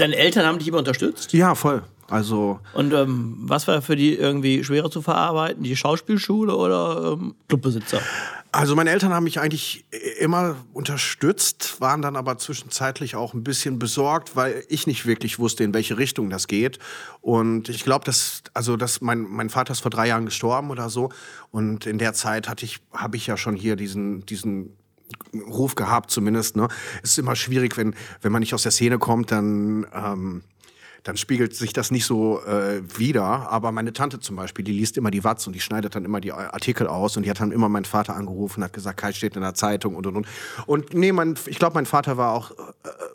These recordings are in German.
Deine Eltern haben dich immer unterstützt? Ja, voll. Also. Und ähm, was war für die irgendwie schwerer zu verarbeiten? Die Schauspielschule oder ähm, Clubbesitzer? Also meine Eltern haben mich eigentlich immer unterstützt, waren dann aber zwischenzeitlich auch ein bisschen besorgt, weil ich nicht wirklich wusste, in welche Richtung das geht. Und ich glaube, dass also dass mein mein Vater ist vor drei Jahren gestorben oder so. Und in der Zeit hatte ich habe ich ja schon hier diesen diesen Ruf gehabt zumindest. Ne, es ist immer schwierig, wenn wenn man nicht aus der Szene kommt, dann ähm, dann spiegelt sich das nicht so äh, wieder. Aber meine Tante zum Beispiel, die liest immer die Watz und die schneidet dann immer die Artikel aus und die hat dann immer meinen Vater angerufen, hat gesagt, Kai steht in der Zeitung und und und. Und nee, mein, ich glaube, mein Vater war auch äh,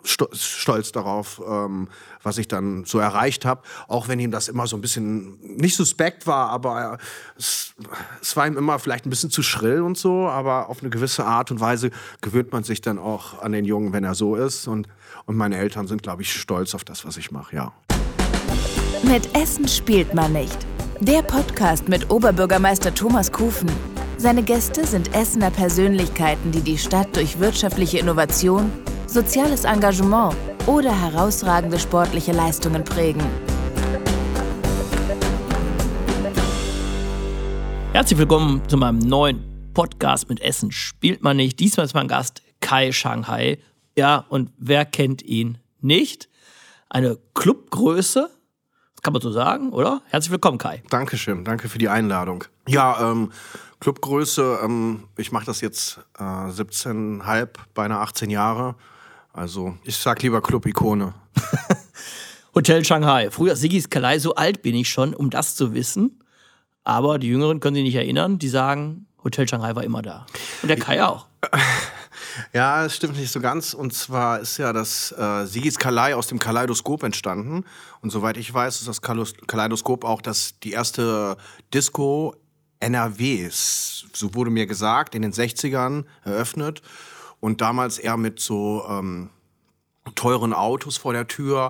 stolz darauf, ähm, was ich dann so erreicht habe, auch wenn ihm das immer so ein bisschen nicht suspekt war, aber es, es war ihm immer vielleicht ein bisschen zu schrill und so, aber auf eine gewisse Art und Weise gewöhnt man sich dann auch an den Jungen, wenn er so ist und und meine Eltern sind, glaube ich, stolz auf das, was ich mache, ja. Mit Essen spielt man nicht. Der Podcast mit Oberbürgermeister Thomas Kufen. Seine Gäste sind Essener Persönlichkeiten, die die Stadt durch wirtschaftliche Innovation, soziales Engagement oder herausragende sportliche Leistungen prägen. Herzlich willkommen zu meinem neuen Podcast mit Essen spielt man nicht. Diesmal ist mein Gast Kai Shanghai ja, und wer kennt ihn nicht? Eine Clubgröße, kann man so sagen, oder? Herzlich willkommen, Kai. Dankeschön, danke für die Einladung. Ja, ähm, Clubgröße, ähm, ich mache das jetzt äh, 17,5, beinahe 18 Jahre. Also ich sag lieber Club-Ikone. Hotel Shanghai. Früher Sigis Kalai, so alt bin ich schon, um das zu wissen. Aber die Jüngeren können sich nicht erinnern, die sagen, Hotel Shanghai war immer da. Und der Kai auch. Ja, das stimmt nicht so ganz. Und zwar ist ja das äh, Sigis Kalei aus dem Kaleidoskop entstanden. Und soweit ich weiß, ist das Kaleidoskop auch das, die erste Disco NRWs. So wurde mir gesagt, in den 60ern eröffnet. Und damals eher mit so ähm, teuren Autos vor der Tür,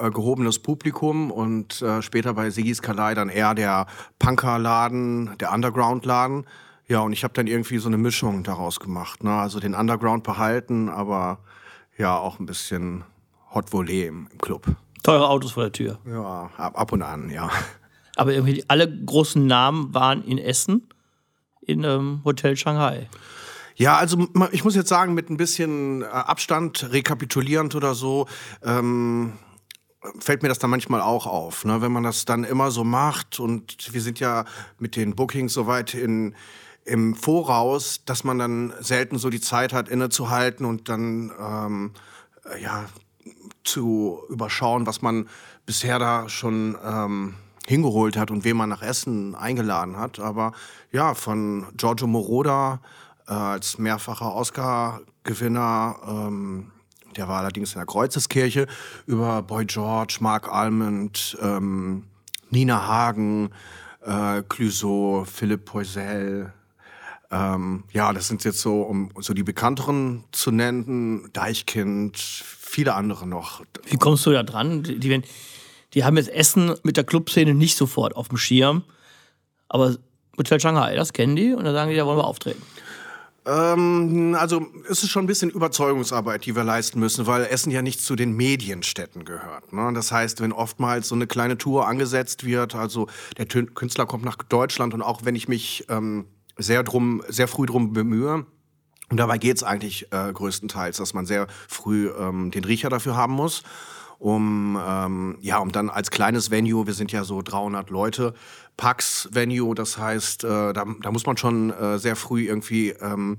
äh, gehobenes Publikum und äh, später bei Sigis Kalei dann eher der Punkerladen, der Underground-Laden. Ja, und ich habe dann irgendwie so eine Mischung daraus gemacht. Ne? Also den Underground behalten, aber ja, auch ein bisschen Hot Volley im, im Club. Teure Autos vor der Tür. Ja, ab, ab und an, ja. Aber irgendwie alle großen Namen waren in Essen, in ähm, Hotel Shanghai. Ja, also ich muss jetzt sagen, mit ein bisschen äh, Abstand, rekapitulierend oder so, ähm, fällt mir das dann manchmal auch auf. Ne? Wenn man das dann immer so macht und wir sind ja mit den Bookings soweit in im Voraus, dass man dann selten so die Zeit hat, innezuhalten und dann ähm, ja zu überschauen, was man bisher da schon ähm, hingeholt hat und wen man nach Essen eingeladen hat. Aber ja, von Giorgio Moroder äh, als mehrfacher Oscar-Gewinner, ähm, der war allerdings in der Kreuzeskirche, über Boy George, Mark Almond, ähm, Nina Hagen, äh, Clouseau, Philipp Poisel, ähm, ja, das sind jetzt so, um so die bekannteren zu nennen, Deichkind, viele andere noch. Wie kommst du da dran? Die, die, die haben jetzt Essen mit der Clubszene nicht sofort auf dem Schirm, aber Hotel Shanghai, das kennen die und da sagen die, da wollen wir auftreten. Ähm, also es ist schon ein bisschen Überzeugungsarbeit, die wir leisten müssen, weil Essen ja nicht zu den Medienstädten gehört. Ne? Das heißt, wenn oftmals so eine kleine Tour angesetzt wird, also der Künstler kommt nach Deutschland und auch wenn ich mich ähm, sehr drum, sehr früh drum bemühe. Und dabei geht es eigentlich äh, größtenteils, dass man sehr früh ähm, den Riecher dafür haben muss, um ähm, ja, um dann als kleines Venue, wir sind ja so 300 Leute, Pax Venue, das heißt, äh, da, da muss man schon äh, sehr früh irgendwie ähm,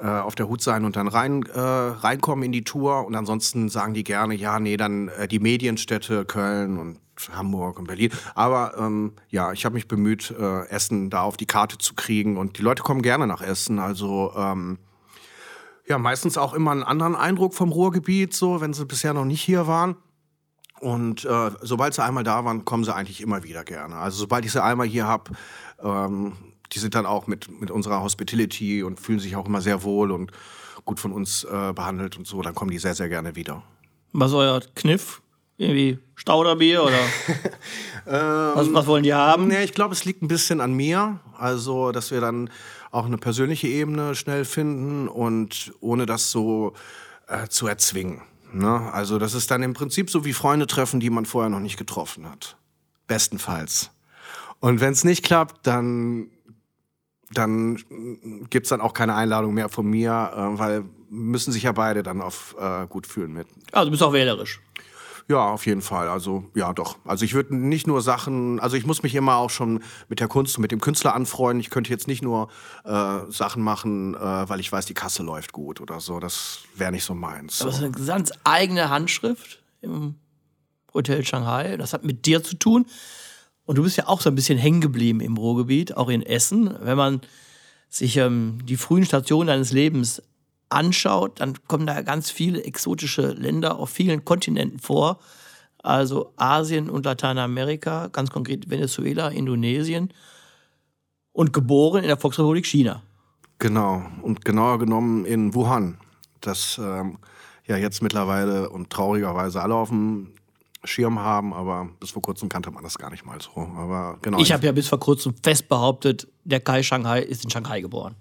äh, auf der Hut sein und dann rein äh, reinkommen in die Tour. Und ansonsten sagen die gerne, ja, nee, dann äh, die Medienstädte Köln und Hamburg und Berlin. Aber ähm, ja, ich habe mich bemüht, äh, Essen da auf die Karte zu kriegen und die Leute kommen gerne nach Essen. Also ähm, ja, meistens auch immer einen anderen Eindruck vom Ruhrgebiet, so wenn sie bisher noch nicht hier waren. Und äh, sobald sie einmal da waren, kommen sie eigentlich immer wieder gerne. Also sobald ich sie einmal hier habe, ähm, die sind dann auch mit, mit unserer Hospitality und fühlen sich auch immer sehr wohl und gut von uns äh, behandelt und so, dann kommen die sehr, sehr gerne wieder. Was ist euer Kniff? Irgendwie Stauderbier oder ähm, was, was, wollen die haben? Nee, ich glaube, es liegt ein bisschen an mir. Also, dass wir dann auch eine persönliche Ebene schnell finden und ohne das so äh, zu erzwingen. Ne? Also das ist dann im Prinzip so wie Freunde treffen, die man vorher noch nicht getroffen hat. Bestenfalls. Und wenn es nicht klappt, dann, dann gibt's dann auch keine Einladung mehr von mir, äh, weil müssen sich ja beide dann auf äh, gut fühlen mit. Also du bist auch wählerisch. Ja, auf jeden Fall. Also ja, doch. Also ich würde nicht nur Sachen, also ich muss mich immer auch schon mit der Kunst und mit dem Künstler anfreunden. Ich könnte jetzt nicht nur äh, Sachen machen, äh, weil ich weiß, die Kasse läuft gut oder so. Das wäre nicht so meins. Aber es ist eine ganz eigene Handschrift im Hotel Shanghai. Das hat mit dir zu tun. Und du bist ja auch so ein bisschen hängen geblieben im Ruhrgebiet, auch in Essen. Wenn man sich ähm, die frühen Stationen deines Lebens anschaut, dann kommen da ganz viele exotische Länder auf vielen Kontinenten vor. Also Asien und Lateinamerika, ganz konkret Venezuela, Indonesien und geboren in der Volksrepublik China. Genau, und genauer genommen in Wuhan. Das ähm, ja jetzt mittlerweile und traurigerweise alle auf dem Schirm haben, aber bis vor kurzem kannte man das gar nicht mal so. Aber genau. Ich habe ja bis vor kurzem fest behauptet, der Kai Shanghai ist in Shanghai geboren.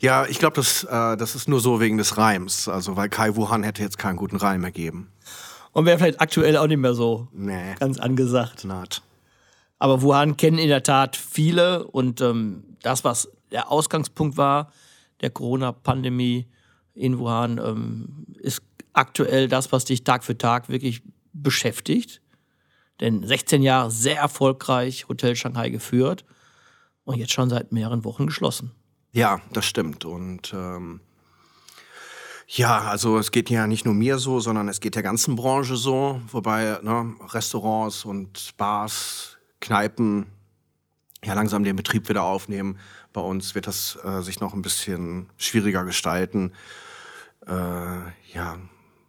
Ja, ich glaube, das, äh, das ist nur so wegen des Reims. Also, weil Kai Wuhan hätte jetzt keinen guten Reim ergeben. Und wäre vielleicht aktuell auch nicht mehr so Nee. ganz angesagt. Naht. Aber Wuhan kennen in der Tat viele und ähm, das, was der Ausgangspunkt war, der Corona-Pandemie in Wuhan, ähm, ist aktuell das, was dich Tag für Tag wirklich beschäftigt. Denn 16 Jahre sehr erfolgreich Hotel Shanghai geführt und jetzt schon seit mehreren Wochen geschlossen. Ja, das stimmt. Und ähm, ja, also es geht ja nicht nur mir so, sondern es geht der ganzen Branche so. Wobei ne, Restaurants und Bars, Kneipen ja langsam den Betrieb wieder aufnehmen. Bei uns wird das äh, sich noch ein bisschen schwieriger gestalten. Äh, ja,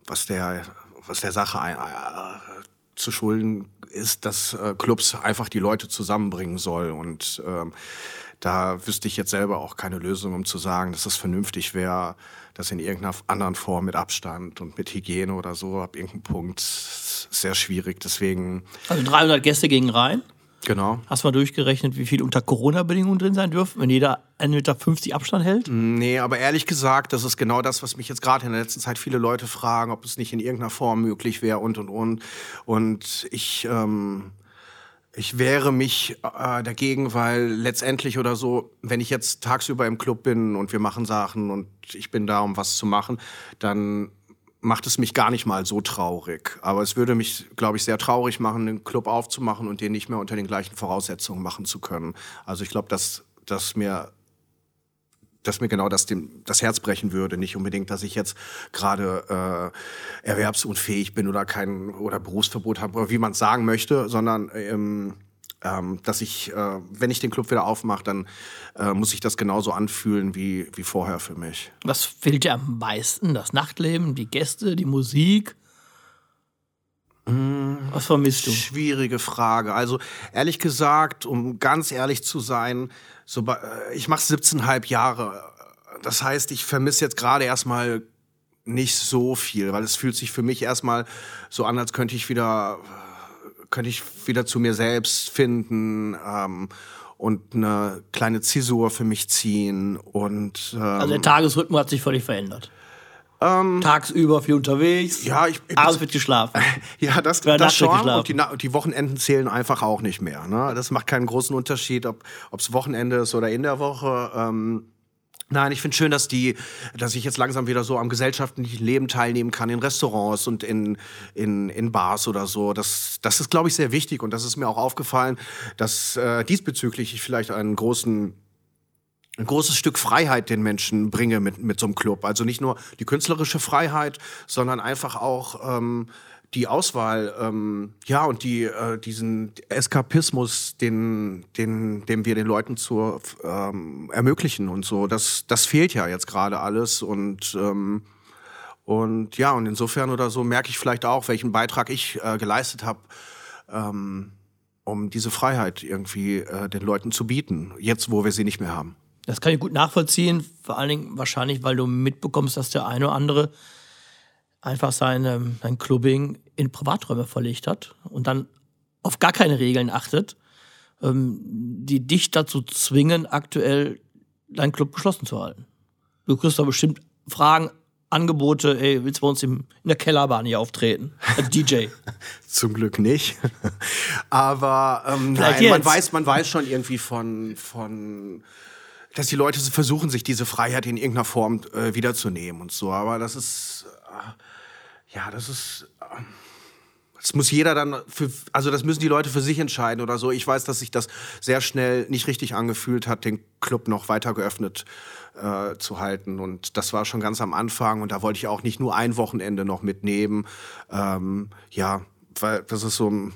was der, was der Sache ein, äh, zu schulden ist, dass äh, Clubs einfach die Leute zusammenbringen soll. Und ähm, da wüsste ich jetzt selber auch keine Lösung, um zu sagen, dass es vernünftig wäre, das in irgendeiner anderen Form mit Abstand und mit Hygiene oder so ab irgendeinem Punkt sehr schwierig. Deswegen, Also 300 Gäste gingen rein. Genau. Hast du mal durchgerechnet, wie viel unter Corona-Bedingungen drin sein dürfen, wenn jeder 1,50 Meter Abstand hält? Nee, aber ehrlich gesagt, das ist genau das, was mich jetzt gerade in der letzten Zeit viele Leute fragen, ob es nicht in irgendeiner Form möglich wäre und und und. Und ich, ähm, ich wehre mich äh, dagegen, weil letztendlich oder so, wenn ich jetzt tagsüber im Club bin und wir machen Sachen und ich bin da, um was zu machen, dann macht es mich gar nicht mal so traurig. Aber es würde mich, glaube ich, sehr traurig machen, den Club aufzumachen und den nicht mehr unter den gleichen Voraussetzungen machen zu können. Also ich glaube, dass, dass mir dass mir genau das dem, das Herz brechen würde. Nicht unbedingt, dass ich jetzt gerade äh, erwerbsunfähig bin oder kein oder Berufsverbot habe, oder wie man es sagen möchte, sondern ähm, ähm, dass ich, äh, wenn ich den Club wieder aufmache, dann äh, muss sich das genauso anfühlen wie, wie vorher für mich. Was fehlt dir am meisten? Das Nachtleben, die Gäste, die Musik? Was vermisst du? Schwierige Frage. Also ehrlich gesagt, um ganz ehrlich zu sein, so, bei- äh, ich mache 17,5 Jahre. Das heißt, ich vermisse jetzt gerade erstmal nicht so viel, weil es fühlt sich für mich erstmal so an, als könnte ich wieder, könnte ich wieder zu mir selbst finden ähm, und eine kleine Zäsur für mich ziehen und ähm, Also der Tagesrhythmus hat sich völlig verändert. Tagsüber viel unterwegs, ja, ich, ich abends wird geschlafen. Ja, das, Oder das schon. Und die, die Wochenenden zählen einfach auch nicht mehr. Ne? Das macht keinen großen Unterschied, ob es Wochenende ist oder in der Woche. Ähm, Nein, ich finde schön, dass die, dass ich jetzt langsam wieder so am gesellschaftlichen Leben teilnehmen kann in Restaurants und in, in, in Bars oder so. Das, das ist, glaube ich, sehr wichtig und das ist mir auch aufgefallen, dass äh, diesbezüglich ich vielleicht einen großen ein großes Stück Freiheit den Menschen bringe mit, mit so einem Club. Also nicht nur die künstlerische Freiheit, sondern einfach auch ähm, die Auswahl, ähm, ja, und die, äh, diesen Eskapismus, den, den, den wir den Leuten zu ähm, ermöglichen und so. Das, das fehlt ja jetzt gerade alles und ähm, und ja, und insofern oder so merke ich vielleicht auch, welchen Beitrag ich äh, geleistet habe, ähm, um diese Freiheit irgendwie äh, den Leuten zu bieten, jetzt wo wir sie nicht mehr haben. Das kann ich gut nachvollziehen, vor allen Dingen wahrscheinlich, weil du mitbekommst, dass der eine oder andere einfach sein, sein Clubbing in Privaträume verlegt hat und dann auf gar keine Regeln achtet, ähm, die dich dazu zwingen, aktuell deinen Club geschlossen zu halten. Du kriegst da bestimmt Fragen Angebote, ey, willst du bei uns im, in der Kellerbahn hier auftreten? Als DJ. Zum Glück nicht. Aber ähm, nein, man weiß, man weiß schon irgendwie von, von dass die Leute versuchen, sich diese Freiheit in irgendeiner Form äh, wiederzunehmen und so. Aber das ist, äh, ja, das ist, äh, das muss jeder dann, für, also das müssen die Leute für sich entscheiden oder so. Ich weiß, dass sich das sehr schnell nicht richtig angefühlt hat, den Club noch weiter geöffnet äh, zu halten. Und das war schon ganz am Anfang und da wollte ich auch nicht nur ein Wochenende noch mitnehmen. Ähm, ja, weil das ist so, ein-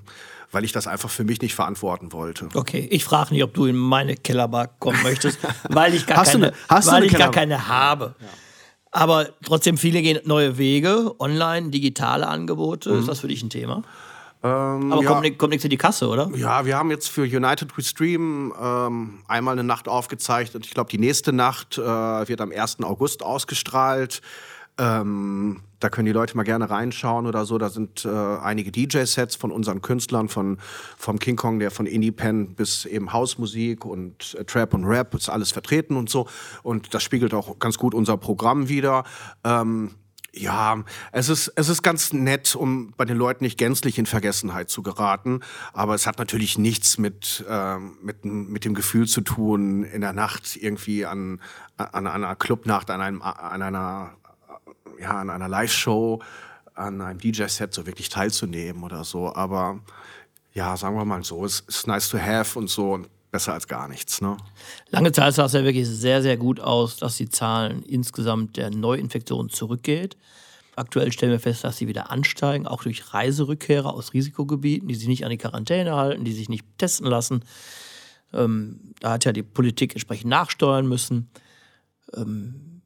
weil ich das einfach für mich nicht verantworten wollte. Okay, ich frage nicht, ob du in meine Kellerbar kommen möchtest, weil ich gar keine, eine- weil ich gar keine habe. Aber trotzdem, viele gehen neue Wege, online, digitale Angebote. Ist das für dich ein Thema? Ähm, Aber ja. kommt, kommt nichts in die Kasse, oder? Ja, wir haben jetzt für United We Stream ähm, einmal eine Nacht aufgezeichnet. Ich glaube, die nächste Nacht äh, wird am 1. August ausgestrahlt. Ähm, da können die Leute mal gerne reinschauen oder so. Da sind äh, einige DJ-Sets von unseren Künstlern, von, vom King Kong, der von Indie-Pen bis eben Hausmusik und äh, Trap und Rap, ist alles vertreten und so. Und das spiegelt auch ganz gut unser Programm wieder. Ähm, ja, es ist, es ist ganz nett, um bei den Leuten nicht gänzlich in Vergessenheit zu geraten. Aber es hat natürlich nichts mit, ähm, mit, mit dem Gefühl zu tun, in der Nacht irgendwie an, an einer Clubnacht, an, einem, an einer, ja, an einer Live-Show, an einem DJ-Set so wirklich teilzunehmen oder so. Aber ja, sagen wir mal so, es ist nice to have und so und besser als gar nichts. Ne? Lange Zeit sah es ja wirklich sehr, sehr gut aus, dass die Zahlen insgesamt der Neuinfektionen zurückgeht. Aktuell stellen wir fest, dass sie wieder ansteigen, auch durch Reiserückkehrer aus Risikogebieten, die sich nicht an die Quarantäne halten, die sich nicht testen lassen. Ähm, da hat ja die Politik entsprechend nachsteuern müssen. Ähm,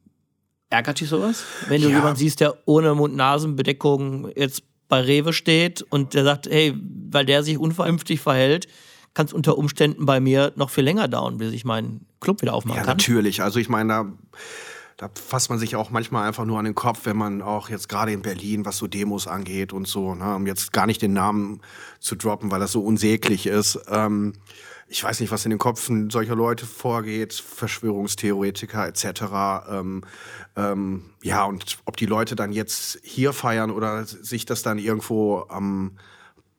ärgert dich sowas? Wenn du Ja. jemanden siehst, der ohne Mund-Nasen-Bedeckung jetzt bei Rewe steht und der sagt, hey, weil der sich unvernünftig verhält, kann es unter Umständen bei mir noch viel länger dauern, bis ich meinen Club wieder aufmachen Ja, kann. natürlich. Also ich meine, da, da fasst man sich auch manchmal einfach nur an den Kopf, wenn man auch jetzt gerade in Berlin, was so Demos angeht und so, ne, um jetzt gar nicht den Namen zu droppen, weil das so unsäglich ist. Ähm, ich weiß nicht, was in den Köpfen solcher Leute vorgeht, Verschwörungstheoretiker etc. Ähm, ähm, ja, und ob die Leute dann jetzt hier feiern oder sich das dann irgendwo am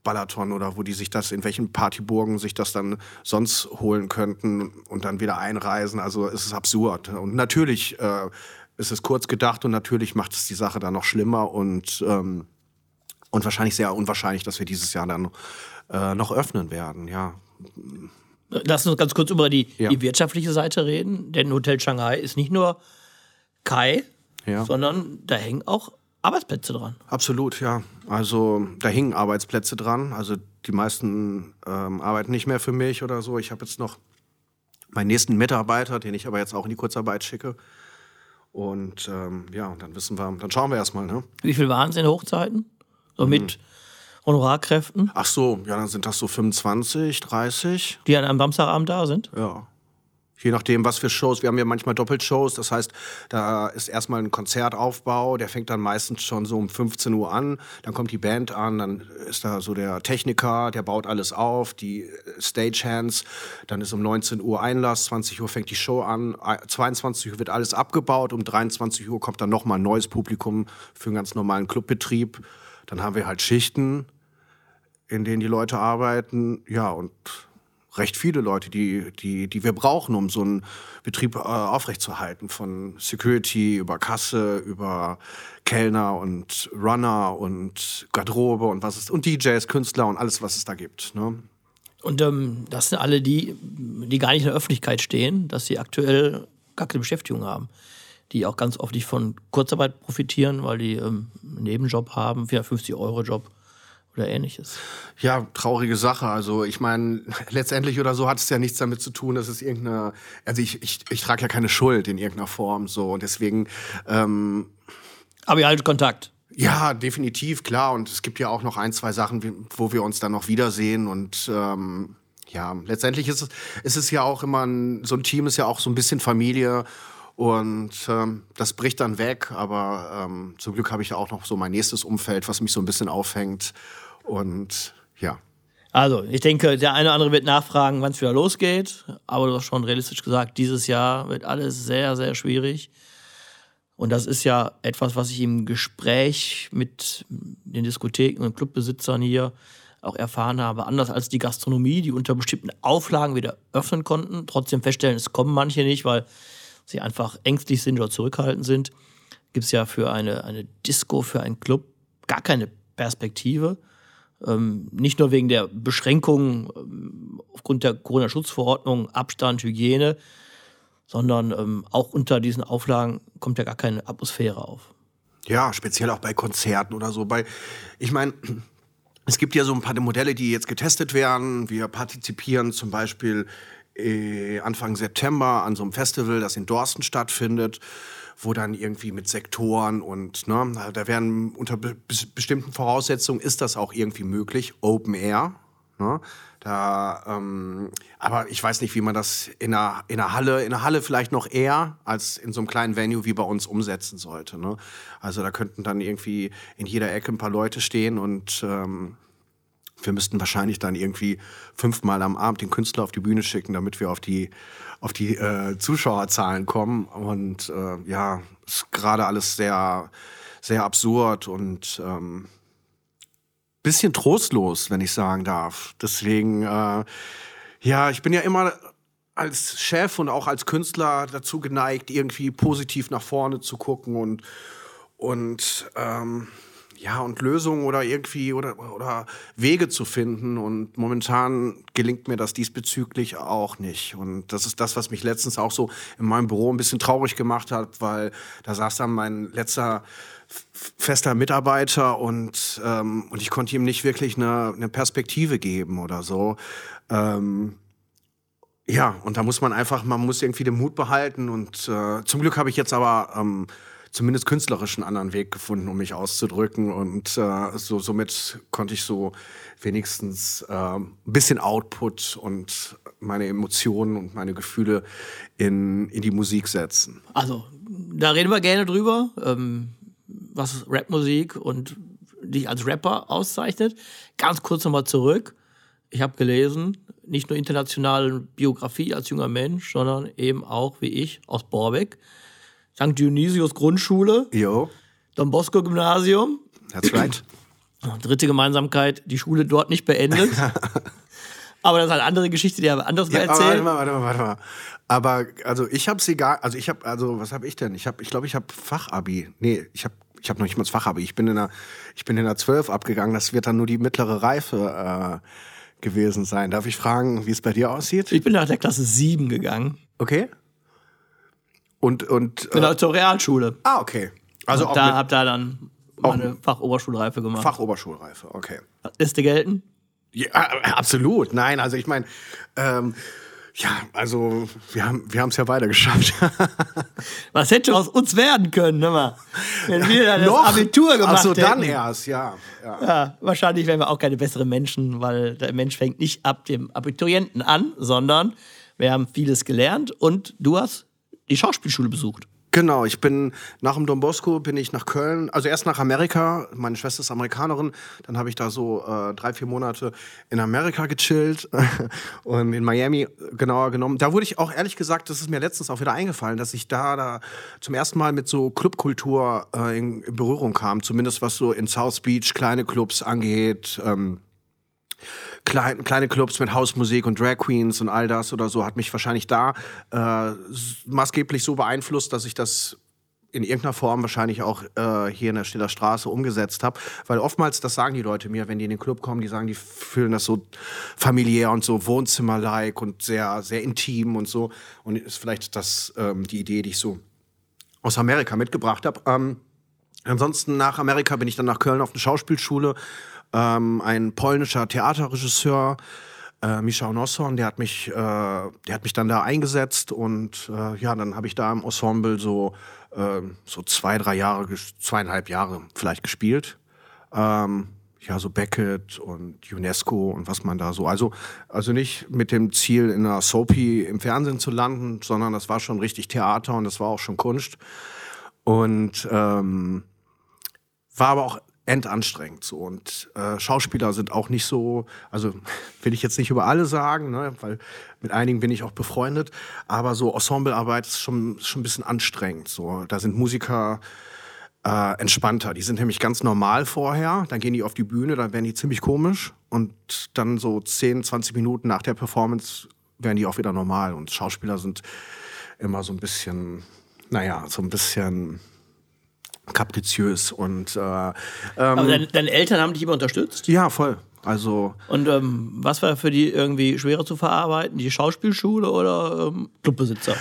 Balaton oder wo die sich das, in welchen Partyburgen sich das dann sonst holen könnten und dann wieder einreisen. Also es ist absurd. Und natürlich äh, ist es kurz gedacht und natürlich macht es die Sache dann noch schlimmer und, ähm, und wahrscheinlich sehr unwahrscheinlich, dass wir dieses Jahr dann äh, noch öffnen werden, ja. Lass uns ganz kurz über die, Ja. die wirtschaftliche Seite reden, denn Hotel Shanghai ist nicht nur Kai, Ja. sondern da hängen auch Arbeitsplätze dran. Absolut, ja. Also da hingen Arbeitsplätze dran. Also die meisten ähm, arbeiten nicht mehr für mich oder so. Ich habe jetzt noch meinen nächsten Mitarbeiter, den ich aber jetzt auch in die Kurzarbeit schicke. Und ähm, ja, dann wissen wir, dann schauen wir erstmal, ne? Wie viel waren es in Hochzeiten? So Mhm. mit Honorarkräften, Ach so, ja, dann sind das so 25, 30. die an einem Samstagabend da sind? Ja. Je nachdem, was für Shows. Wir haben ja manchmal Doppelshows. Das heißt, da ist erstmal ein Konzertaufbau. Der fängt dann meistens schon so um 15 Uhr an. Dann kommt die Band an. Dann ist da so der Techniker, der baut alles auf. Die Stagehands. Dann ist um 19 Uhr Einlass. 20 Uhr fängt die Show an. Äh, 22 Uhr wird alles abgebaut. Um 23 Uhr kommt dann nochmal ein neues Publikum für einen ganz normalen Clubbetrieb. Dann haben wir halt Schichten, in denen die Leute arbeiten. Ja, und recht viele Leute, die, die, die wir brauchen, um so einen Betrieb äh, aufrechtzuerhalten. Von Security über Kasse, über Kellner und Runner und Garderobe und was es und DJs, Künstler und alles, was es da gibt. Ne? Und ähm, das sind alle die, die gar nicht in der Öffentlichkeit stehen, dass sie aktuell gar keine Beschäftigung haben. Die auch ganz oft nicht von Kurzarbeit profitieren, weil die ähm, einen Nebenjob haben, 450-Euro-Job oder ähnliches. Ja, traurige Sache. Also ich meine, letztendlich oder so hat es ja nichts damit zu tun, dass es irgendeine, also ich, ich, ich trage ja keine Schuld in irgendeiner Form so und deswegen ähm, Aber ihr haltet Kontakt. Ja, definitiv, klar. Und es gibt ja auch noch ein, zwei Sachen, wo wir uns dann noch wiedersehen. Und ähm, ja, letztendlich ist es, ist es ja auch immer, ein, so ein Team ist ja auch so ein bisschen Familie. Und ähm, das bricht dann weg. Aber ähm, zum Glück habe ich ja auch noch so mein nächstes Umfeld, was mich so ein bisschen aufhängt. Und ja. Also, ich denke, der eine oder andere wird nachfragen, wann es wieder losgeht. Aber du hast schon realistisch gesagt, dieses Jahr wird alles sehr, sehr schwierig. Und das ist ja etwas, was ich im Gespräch mit den Diskotheken und Clubbesitzern hier auch erfahren habe. Anders als die Gastronomie, die unter bestimmten Auflagen wieder öffnen konnten, trotzdem feststellen, es kommen manche nicht, weil sie einfach ängstlich sind oder zurückhaltend sind, gibt es ja für eine, eine Disco, für einen Club gar keine Perspektive. Ähm, nicht nur wegen der Beschränkungen ähm, aufgrund der Corona-Schutzverordnung, Abstand, Hygiene, sondern ähm, auch unter diesen Auflagen kommt ja gar keine Atmosphäre auf. Ja, speziell auch bei Konzerten oder so. Bei, ich meine, es gibt ja so ein paar Modelle, die jetzt getestet werden. Wir partizipieren zum Beispiel äh, Anfang September an so einem Festival, das in Dorsten stattfindet, wo dann irgendwie mit Sektoren und ne, da werden unter be bestimmten Voraussetzungen ist das auch irgendwie möglich, Open Air. Ne? Da, ähm, aber ich weiß nicht, wie man das in einer, in einer Halle, in einer Halle vielleicht noch eher als in so einem kleinen Venue wie bei uns umsetzen sollte. Ne? Also da könnten dann irgendwie in jeder Ecke ein paar Leute stehen und ähm, wir müssten wahrscheinlich dann irgendwie fünfmal am Abend den Künstler auf die Bühne schicken, damit wir auf die, auf die äh, Zuschauerzahlen kommen. Und äh, ja, ist gerade alles sehr, sehr absurd und ähm, bisschen trostlos, wenn ich sagen darf. Deswegen, äh, ja, ich bin ja immer als Chef und auch als Künstler dazu geneigt, irgendwie positiv nach vorne zu gucken und, und ähm, ja, und Lösungen oder irgendwie oder, oder Wege zu finden. Und momentan gelingt mir das diesbezüglich auch nicht. Und das ist das, was mich letztens auch so in meinem Büro ein bisschen traurig gemacht hat, weil da saß dann mein letzter fester Mitarbeiter und, ähm, und ich konnte ihm nicht wirklich eine, eine Perspektive geben oder so. Ähm, ja, und da muss man einfach, man muss irgendwie den Mut behalten und äh, zum Glück habe ich jetzt aber ähm, zumindest künstlerisch einen anderen Weg gefunden, um mich auszudrücken und äh, so, somit konnte ich so wenigstens äh, ein bisschen Output und meine Emotionen und meine Gefühle in, in die Musik setzen. Also, da reden wir gerne drüber. Ähm was Rapmusik und dich als Rapper auszeichnet. Ganz kurz nochmal zurück. Ich habe gelesen, nicht nur internationale Biografie als junger Mensch, sondern eben auch, wie ich, aus Borbeck. St. Dionysius Grundschule. Jo. Don Bosco Gymnasium. That's right. Dritte Gemeinsamkeit, die Schule dort nicht beendet. aber das ist eine andere Geschichte, die haben wir anderes ja, mal erzählt. Warte mal, warte mal, warte mal. Aber also ich habe sie gar, also ich habe, also was habe ich denn? Ich habe, ich glaube, ich habe Fachabi. Nee, ich habe ich habe noch nicht mal das Fachabi. Ich bin in der, ich bin in der 12 abgegangen. Das wird dann nur die mittlere Reife äh, gewesen sein. Darf ich fragen, wie es bei dir aussieht? Ich bin nach der Klasse 7 gegangen. Okay. Und, und. Genau, äh, zur Realschule. Ah, okay. Also und da hab da dann meine Fachoberschulreife gemacht. Fachoberschulreife, okay. Ist die gelten? Ja, absolut. Nein, also ich meine, ähm, ja, also wir haben wir es ja weiter geschafft. Was hätte aus uns werden können, ne, wenn wir dann das Abitur gemacht hätten. dann erst, ja, ja. Ja, wahrscheinlich wären wir auch keine besseren Menschen, weil der Mensch fängt nicht ab dem Abiturienten an, sondern wir haben vieles gelernt und du hast die Schauspielschule besucht. Genau, ich bin nach dem Don Bosco bin ich nach Köln, also erst nach Amerika. Meine Schwester ist Amerikanerin, dann habe ich da so äh, drei vier Monate in Amerika gechillt und in Miami genauer genommen. Da wurde ich auch ehrlich gesagt, das ist mir letztens auch wieder eingefallen, dass ich da, da zum ersten Mal mit so Clubkultur äh, in, in, Berührung kam, zumindest was so in South Beach kleine Clubs angeht. Ähm, klein, kleine Clubs mit Hausmusik und Drag Queens und all das oder so hat mich wahrscheinlich da äh, maßgeblich so beeinflusst, dass ich das in irgendeiner Form wahrscheinlich auch äh, hier in der Stiller Straße umgesetzt habe. Weil oftmals, das sagen die Leute mir, wenn die in den Club kommen, die sagen, die fühlen das so familiär und so Wohnzimmer-like und sehr, sehr intim und so. Und ist vielleicht das ähm, die Idee, die ich so aus Amerika mitgebracht habe. Ähm, ansonsten nach Amerika bin ich dann nach Köln auf eine Schauspielschule ähm, ein polnischer Theaterregisseur, äh, Michał Nosson, der hat mich, äh, der hat mich dann da eingesetzt und äh, ja, dann habe ich da im Ensemble so, äh, so zwei, drei Jahre, zweieinhalb Jahre vielleicht gespielt. Ähm, ja, so Beckett und UNESCO und was man da so. Also, also nicht mit dem Ziel, in einer Soapy im Fernsehen zu landen, sondern das war schon richtig Theater und das war auch schon Kunst. Und ähm, war aber auch endanstrengend so und äh, Schauspieler sind auch nicht so, also will ich jetzt nicht über alle sagen, ne, weil mit einigen bin ich auch befreundet, aber so Ensemblearbeit ist schon schon ein bisschen anstrengend so. Da sind Musiker äh, entspannter. Die sind nämlich ganz normal vorher, dann gehen die auf die Bühne, dann werden die ziemlich komisch und dann so 10, 20 Minuten nach der Performance werden die auch wieder normal und Schauspieler sind immer so ein bisschen, naja, so ein bisschen kapriziös und äh, ähm, Aber deine, deine Eltern haben dich immer unterstützt? ja, voll. Also Und ähm, was war für die irgendwie schwerer zu verarbeiten? Die Schauspielschule oder ähm, Clubbesitzer?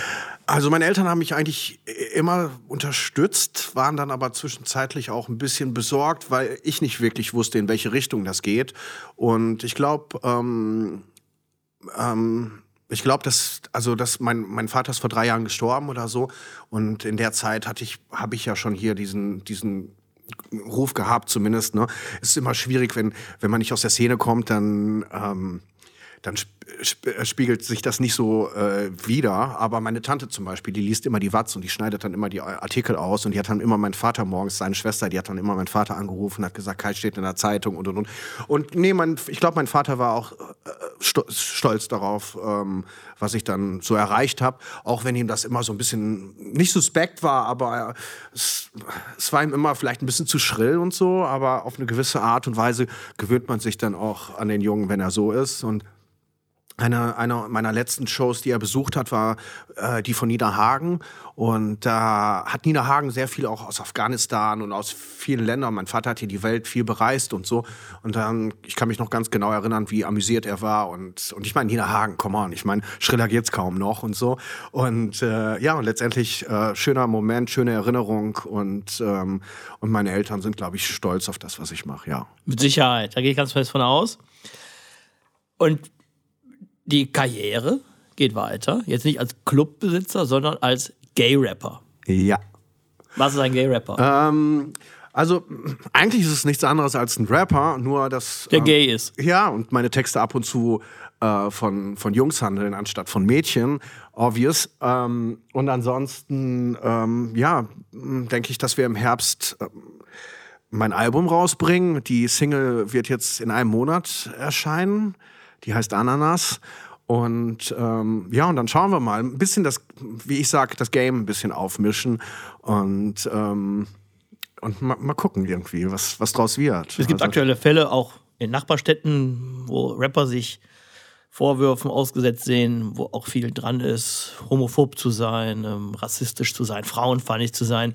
Also meine Eltern haben mich eigentlich immer unterstützt, waren dann aber zwischenzeitlich auch ein bisschen besorgt, weil ich nicht wirklich wusste, in welche Richtung das geht. Und ich glaube, ähm, ähm, ich glaube, dass also dass mein mein Vater ist vor drei Jahren gestorben oder so und in der Zeit hatte ich habe ich ja schon hier diesen diesen Ruf gehabt zumindest. Ne, es ist immer schwierig, wenn wenn man nicht aus der Szene kommt, dann ähm, dann sp spiegelt sich das nicht so äh, wieder. Aber meine Tante zum Beispiel, die liest immer die Watz und die schneidet dann immer die Artikel aus und die hat dann immer meinen Vater morgens, seine Schwester, die hat dann immer meinen Vater angerufen hat gesagt, Kai steht in der Zeitung und und und. Und nee, mein, ich glaube, mein Vater war auch äh, sto stolz darauf, ähm, was ich dann so erreicht habe, auch wenn ihm das immer so ein bisschen nicht suspekt war, aber es, es war ihm immer vielleicht ein bisschen zu schrill und so, aber auf eine gewisse Art und Weise gewöhnt man sich dann auch an den Jungen, wenn er so ist und eine, eine meiner letzten Shows, die er besucht hat, war äh, die von Nina Hagen. Und da hat Nina Hagen sehr viel auch aus Afghanistan und aus vielen Ländern. Mein Vater hat hier die Welt viel bereist und so. Und dann, ich kann mich noch ganz genau erinnern, wie amüsiert er war. Und, und ich meine, Nina Hagen, come on. Ich meine, schriller geht's kaum noch und so. Und äh, ja, und letztendlich äh, schöner Moment, schöne Erinnerung. Und, ähm, und meine Eltern sind, glaube ich, stolz auf das, was ich mache, ja. Mit Sicherheit, da gehe ich ganz fest von aus. Und die Karriere geht weiter. Jetzt nicht als Clubbesitzer, sondern als Gay-Rapper. Ja. Was ist ein Gay-Rapper? Ähm, also eigentlich ist es nichts anderes als ein Rapper, nur dass Der ähm, gay ist. Ja, und meine Texte ab und zu äh, von, von Jungs handeln anstatt von Mädchen, obvious. Ähm, und ansonsten, ähm, ja, denke ich, dass wir im Herbst ähm, mein Album rausbringen. Die Single wird jetzt in einem Monat erscheinen. Die heißt Ananas. Und ähm, ja, und dann schauen wir mal. Ein bisschen das, wie ich sage, das Game ein bisschen aufmischen und, ähm, und mal, mal gucken irgendwie, was, was draus wird. Es gibt Also- aktuelle Fälle auch in Nachbarstädten, wo Rapper sich Vorwürfen ausgesetzt sehen, wo auch viel dran ist, homophob zu sein, ähm, rassistisch zu sein, frauenfeindlich zu sein.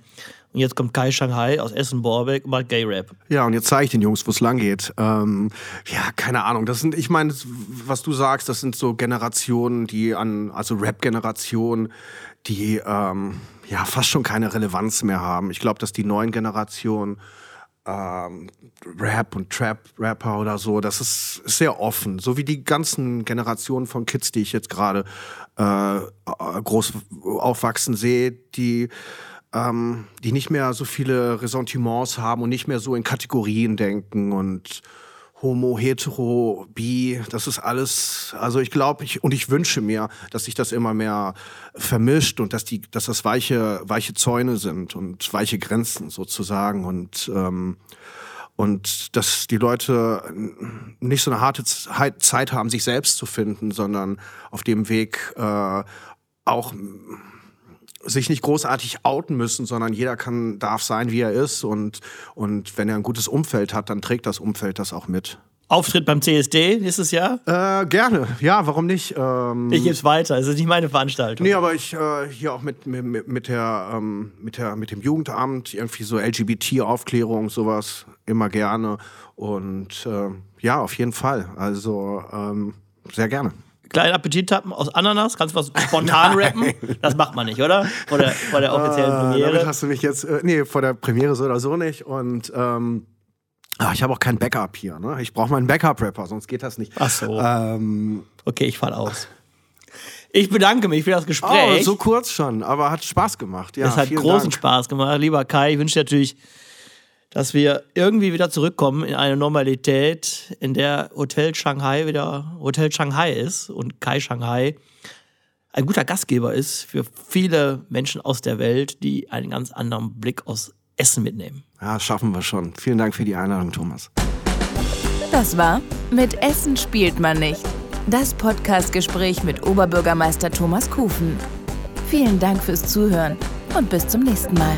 Und jetzt kommt Kai Shanghai aus Essen-Borbeck und macht Gay-Rap. Ja, und jetzt zeige ich den Jungs, wo es lang geht. Ähm, ja, keine Ahnung. Das sind, ich meine, was du sagst, das sind so Generationen, die an, also Rap-Generationen, die ähm, ja fast schon keine Relevanz mehr haben. Ich glaube, dass die neuen Generationen ähm, Rap und Trap-Rapper oder so, das ist ist sehr offen. So wie die ganzen Generationen von Kids, die ich jetzt gerade äh, äh, groß aufwachsen sehe, die ähm, die nicht mehr so viele Ressentiments haben und nicht mehr so in Kategorien denken und Homo, Hetero, Bi, das ist alles, also ich glaube, ich, und ich wünsche mir, dass sich das immer mehr vermischt und dass die, dass das weiche, weiche Zäune sind und weiche Grenzen sozusagen und, ähm, und dass die Leute nicht so eine harte Zeit haben, sich selbst zu finden, sondern auf dem Weg äh, auch sich nicht großartig outen müssen, sondern jeder kann, darf sein, wie er ist und, und wenn er ein gutes Umfeld hat, dann trägt das Umfeld das auch mit. Auftritt beim CSD nächstes Jahr. Äh, gerne, ja, warum nicht? Ähm, Ich gebe es weiter, es ist nicht meine Veranstaltung. nee, aber ich äh, hier auch mit, mit, mit, der, ähm, mit, der, mit dem Jugendamt, irgendwie so LGBT-Aufklärung, sowas, immer gerne. Und äh, ja, auf jeden Fall. Also ähm, sehr gerne. Kleinen Appetit tappen aus Ananas, kannst du was spontan rappen? Das macht man nicht, oder? Vor der, vor der offiziellen Äh, damit Premiere. hast du mich jetzt, äh, nee, vor der Premiere so oder so nicht. Und ähm, ah, ich habe auch kein Backup hier. Ne? Ich brauche meinen Backup-Rapper, sonst geht das nicht. Ach so. Ähm, Okay, ich fall aus. Ich bedanke mich für das oh, Gespräch. so kurz schon, aber hat Spaß gemacht. Ja, Es hat großen Dank. Spaß gemacht. Lieber Kai, ich wünsche dir natürlich, dass wir irgendwie wieder zurückkommen in eine Normalität, in der Hotel Shanghai wieder Hotel Shanghai ist und Kai Shanghai ein guter Gastgeber ist für viele Menschen aus der Welt, die einen ganz anderen Blick aus Essen mitnehmen. Ja, schaffen wir schon. Vielen Dank für die Einladung, Thomas. Das war Mit Essen spielt man nicht. Das Podcastgespräch mit Oberbürgermeister Thomas Kufen. Vielen Dank fürs Zuhören und bis zum nächsten Mal.